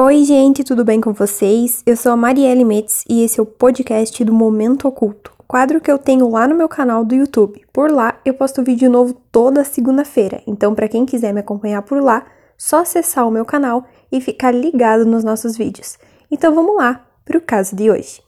Oi, gente, tudo bem com vocês? Eu sou a Marielle Metz e esse é o podcast do Momento Oculto, quadro que eu tenho lá no meu canal do YouTube. Por lá eu posto vídeo novo toda segunda-feira, então para quem quiser me acompanhar por lá, só acessar o meu canal e ficar ligado nos nossos vídeos. Então vamos lá para o caso de hoje.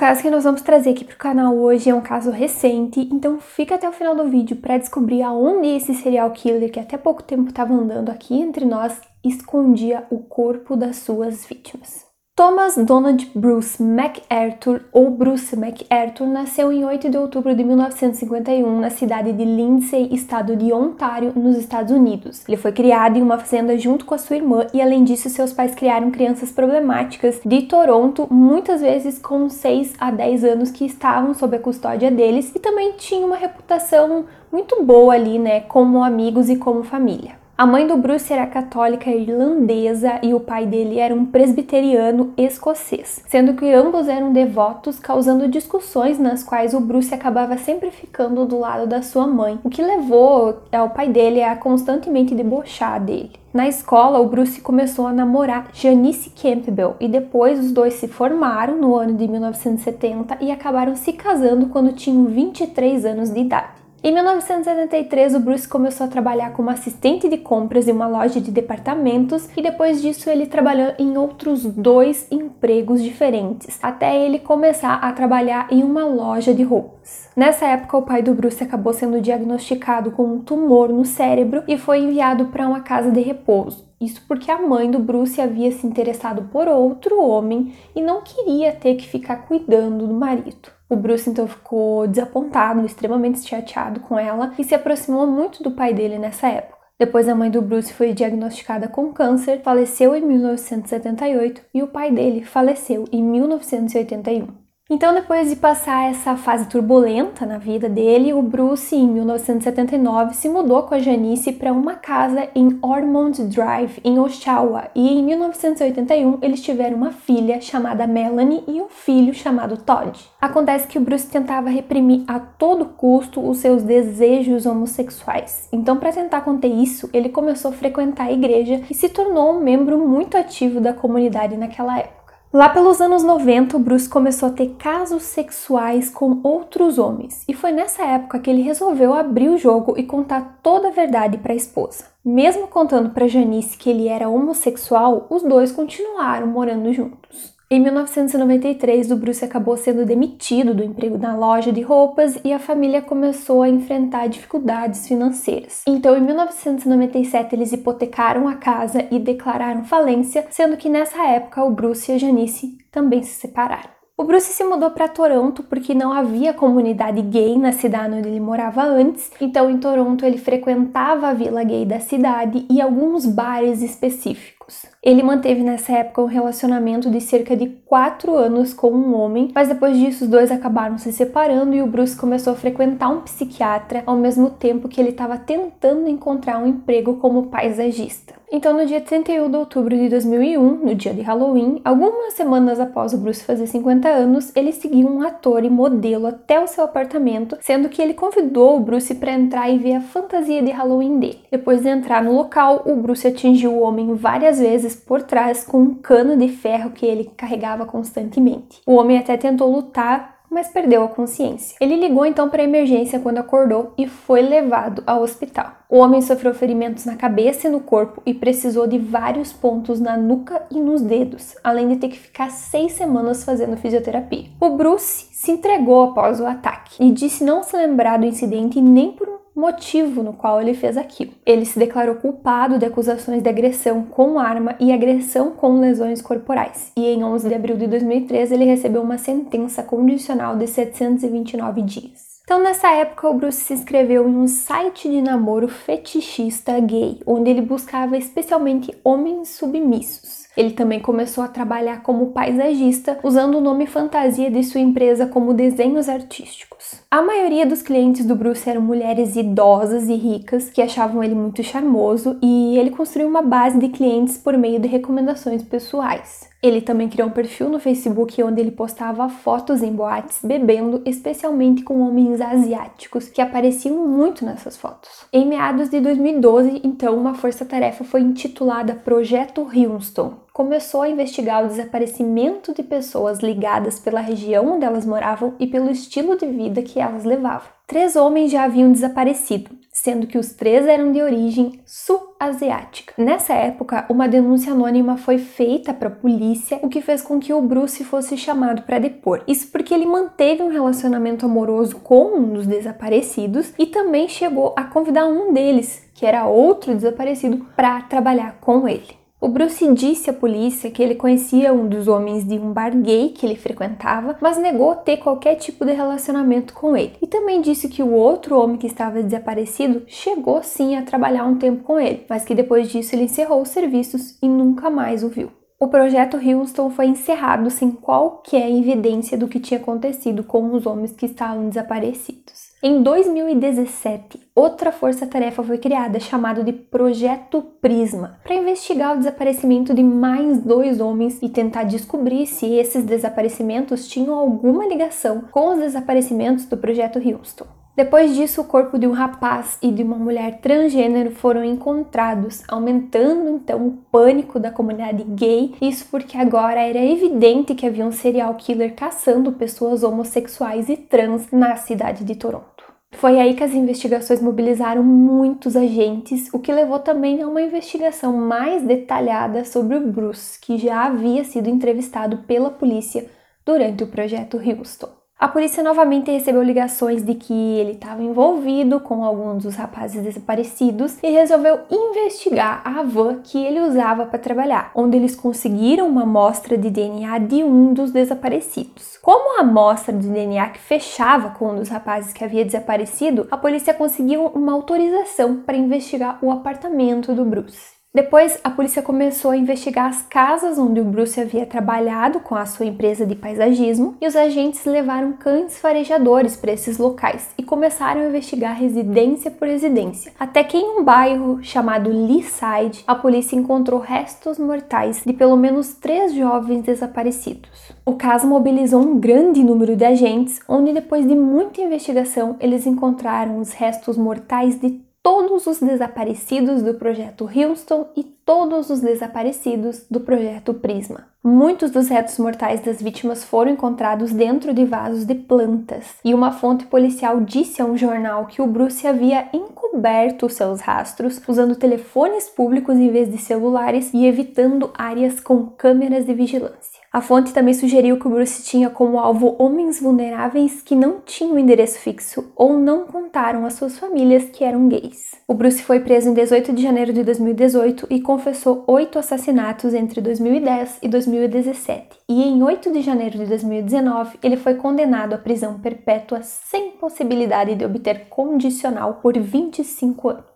Caso que nós vamos trazer aqui para o canal hoje é um caso recente, então fica até o final do vídeo para descobrir aonde esse serial killer, que até pouco tempo estava andando aqui entre nós, escondia o corpo das suas vítimas. Thomas Donald Bruce MacArthur, ou Bruce MacArthur, nasceu em 8 de outubro de 1951 na cidade de Lindsay, estado de Ontário, nos Estados Unidos. Ele foi criado em uma fazenda junto com a sua irmã e, além disso, seus pais criaram crianças problemáticas de Toronto, muitas vezes com 6 a 10 anos que estavam sob a custódia deles e também tinham uma reputação muito boa ali, né, como amigos e como família. A mãe do Bruce era católica irlandesa e o pai dele era um presbiteriano escocês, sendo que ambos eram devotos, causando discussões nas quais o Bruce acabava sempre ficando do lado da sua mãe, o que levou ao pai dele a constantemente debochar dele. Na escola, o Bruce começou a namorar Janice Campbell e depois os dois se formaram no ano de 1970 e acabaram se casando quando tinham 23 anos de idade. Em 1973, o Bruce começou a trabalhar como assistente de compras em uma loja de departamentos e depois disso ele trabalhou em outros dois empregos diferentes, até ele começar a trabalhar em uma loja de roupas. Nessa época, o pai do Bruce acabou sendo diagnosticado com um tumor no cérebro e foi enviado para uma casa de repouso. Isso porque a mãe do Bruce havia se interessado por outro homem e não queria ter que ficar cuidando do marido. O Bruce então ficou desapontado, extremamente chateado com ela e se aproximou muito do pai dele nessa época. Depois, a mãe do Bruce foi diagnosticada com câncer, faleceu em 1978 e o pai dele faleceu em 1981. Então, depois de passar essa fase turbulenta na vida dele, o Bruce, em 1979, se mudou com a Janice para uma casa em Ormond Drive, em Oshawa, e em 1981 eles tiveram uma filha chamada Melanie e um filho chamado Todd. Acontece que o Bruce tentava reprimir a todo custo os seus desejos homossexuais. Então, para tentar conter isso, ele começou a frequentar a igreja e se tornou um membro muito ativo da comunidade naquela época. Lá pelos anos 90, o Bruce começou a ter casos sexuais com outros homens, e foi nessa época que ele resolveu abrir o jogo e contar toda a verdade para a esposa. Mesmo contando para Janice que ele era homossexual, os dois continuaram morando juntos. Em 1993, o Bruce acabou sendo demitido do emprego na loja de roupas e a família começou a enfrentar dificuldades financeiras. Então, em 1997, eles hipotecaram a casa e declararam falência, sendo que nessa época o Bruce e a Janice também se separaram. O Bruce se mudou para Toronto porque não havia comunidade gay na cidade onde ele morava antes, então em Toronto ele frequentava a vila gay da cidade e alguns bares específicos. Ele manteve nessa época um relacionamento de cerca de 4 anos com um homem, mas depois disso os dois acabaram se separando e o Bruce começou a frequentar um psiquiatra ao mesmo tempo que ele estava tentando encontrar um emprego como paisagista. Então, no dia 31 de outubro de 2001, no dia de Halloween, algumas semanas após o Bruce fazer 50 anos, ele seguiu um ator e modelo até o seu apartamento, sendo que ele convidou o Bruce para entrar e ver a fantasia de Halloween dele. Depois de entrar no local, o Bruce atingiu o homem várias vezes por trás com um cano de ferro que ele carregava constantemente. O homem até tentou lutar, mas perdeu a consciência. Ele ligou então para a emergência quando acordou e foi levado ao hospital. O homem sofreu ferimentos na cabeça e no corpo e precisou de vários pontos na nuca e nos dedos, além de ter que ficar seis semanas fazendo fisioterapia. O Bruce se entregou após o ataque e disse não se lembrar do incidente nem por motivo no qual ele fez aquilo. Ele se declarou culpado de acusações de agressão com arma e agressão com lesões corporais. E em 11 de abril de 2013 ele recebeu uma sentença condicional de 729 dias. Então, nessa época, o Bruce se inscreveu em um site de namoro fetichista gay, onde ele buscava especialmente homens submissos. Ele também começou a trabalhar como paisagista, usando o nome fantasia de sua empresa como desenhos artísticos. A maioria dos clientes do Bruce eram mulheres idosas e ricas que achavam ele muito charmoso e ele construiu uma base de clientes por meio de recomendações pessoais. Ele também criou um perfil no Facebook onde ele postava fotos em boates bebendo, especialmente com homens asiáticos que apareciam muito nessas fotos. Em meados de 2012, então, uma força-tarefa foi intitulada Projeto Houston. Começou a investigar o desaparecimento de pessoas ligadas pela região onde elas moravam e pelo estilo de vida que elas levavam. Três homens já haviam desaparecido, sendo que os três eram de origem sul-asiática. Nessa época, uma denúncia anônima foi feita para a polícia, o que fez com que o Bruce fosse chamado para depor. Isso porque ele manteve um relacionamento amoroso com um dos desaparecidos e também chegou a convidar um deles, que era outro desaparecido, para trabalhar com ele. O Bruce disse à polícia que ele conhecia um dos homens de um bar gay que ele frequentava, mas negou ter qualquer tipo de relacionamento com ele. E também disse que o outro homem que estava desaparecido chegou sim a trabalhar um tempo com ele, mas que depois disso ele encerrou os serviços e nunca mais o viu. O projeto Houston foi encerrado sem qualquer evidência do que tinha acontecido com os homens que estavam desaparecidos. Em 2017, outra força-tarefa foi criada chamada de Projeto Prisma, para investigar o desaparecimento de mais dois homens e tentar descobrir se esses desaparecimentos tinham alguma ligação com os desaparecimentos do Projeto Houston. Depois disso, o corpo de um rapaz e de uma mulher transgênero foram encontrados, aumentando então o pânico da comunidade gay. Isso porque agora era evidente que havia um serial killer caçando pessoas homossexuais e trans na cidade de Toronto. Foi aí que as investigações mobilizaram muitos agentes, o que levou também a uma investigação mais detalhada sobre o Bruce, que já havia sido entrevistado pela polícia durante o projeto Houston. A polícia novamente recebeu ligações de que ele estava envolvido com alguns dos rapazes desaparecidos e resolveu investigar a van que ele usava para trabalhar, onde eles conseguiram uma amostra de DNA de um dos desaparecidos. Como a amostra de DNA que fechava com um dos rapazes que havia desaparecido, a polícia conseguiu uma autorização para investigar o apartamento do Bruce. Depois, a polícia começou a investigar as casas onde o Bruce havia trabalhado com a sua empresa de paisagismo e os agentes levaram cães farejadores para esses locais e começaram a investigar residência por residência. Até que em um bairro chamado Leaside, a polícia encontrou restos mortais de pelo menos três jovens desaparecidos. O caso mobilizou um grande número de agentes, onde depois de muita investigação, eles encontraram os restos mortais de todos os desaparecidos do projeto Houston e todos os desaparecidos do projeto Prisma. Muitos dos restos mortais das vítimas foram encontrados dentro de vasos de plantas, e uma fonte policial disse a um jornal que o Bruce havia encoberto seus rastros usando telefones públicos em vez de celulares e evitando áreas com câmeras de vigilância. A fonte também sugeriu que o Bruce tinha como alvo homens vulneráveis que não tinham endereço fixo ou não contaram às suas famílias que eram gays. O Bruce foi preso em 18 de janeiro de 2018 e confessou oito assassinatos entre 2010 e 2017. E em 8 de janeiro de 2019, ele foi condenado à prisão perpétua sem possibilidade de obter condicional por 25 anos.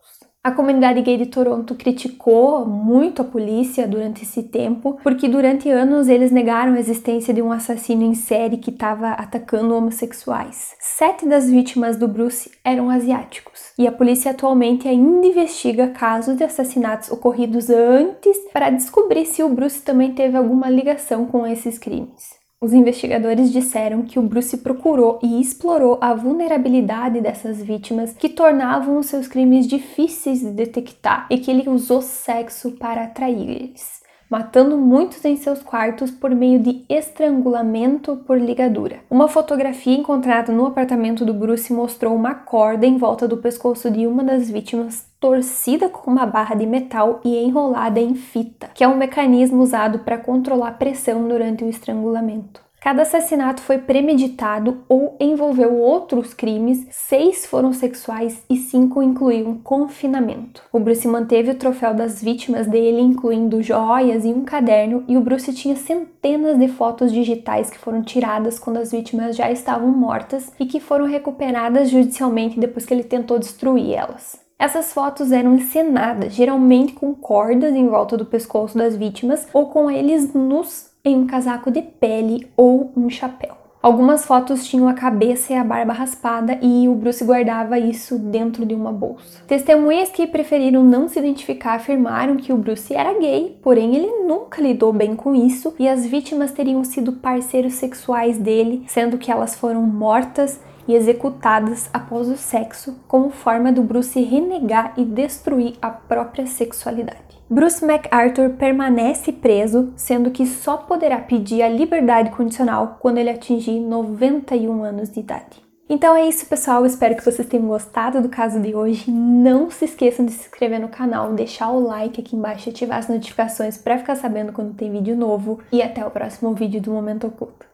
A comunidade gay de Toronto criticou muito a polícia durante esse tempo, porque durante anos eles negaram a existência de um assassino em série que estava atacando homossexuais. Sete das vítimas do Bruce eram asiáticos, e a polícia atualmente ainda investiga casos de assassinatos ocorridos antes para descobrir se o Bruce também teve alguma ligação com esses crimes. Os investigadores disseram que o Bruce procurou e explorou a vulnerabilidade dessas vítimas que tornavam seus crimes difíceis de detectar e que ele usou sexo para atrair-eles matando muitos em seus quartos por meio de estrangulamento por ligadura. Uma fotografia encontrada no apartamento do Bruce mostrou uma corda em volta do pescoço de uma das vítimas torcida com uma barra de metal e enrolada em fita, que é um mecanismo usado para controlar a pressão durante o estrangulamento. Cada assassinato foi premeditado ou envolveu outros crimes, seis foram sexuais e cinco incluíam confinamento. O Bruce manteve o troféu das vítimas dele, incluindo joias e um caderno, e o Bruce tinha centenas de fotos digitais que foram tiradas quando as vítimas já estavam mortas e que foram recuperadas judicialmente depois que ele tentou destruir elas. Essas fotos eram encenadas, geralmente com cordas em volta do pescoço das vítimas ou com eles nus em um casaco de pele ou um chapéu. Algumas fotos tinham a cabeça e a barba raspada e o Bruce guardava isso dentro de uma bolsa. Testemunhas que preferiram não se identificar afirmaram que o Bruce era gay, porém ele nunca lidou bem com isso e as vítimas teriam sido parceiros sexuais dele, sendo que elas foram mortas e executadas após o sexo, como forma do Bruce renegar e destruir a própria sexualidade. Bruce MacArthur permanece preso, sendo que só poderá pedir a liberdade condicional quando ele atingir 91 anos de idade. Então é isso, pessoal. Espero que vocês tenham gostado do caso de hoje. Não se esqueçam de se inscrever no canal, deixar o like aqui embaixo e ativar as notificações para ficar sabendo quando tem vídeo novo. E até o próximo vídeo do Momento Oculto.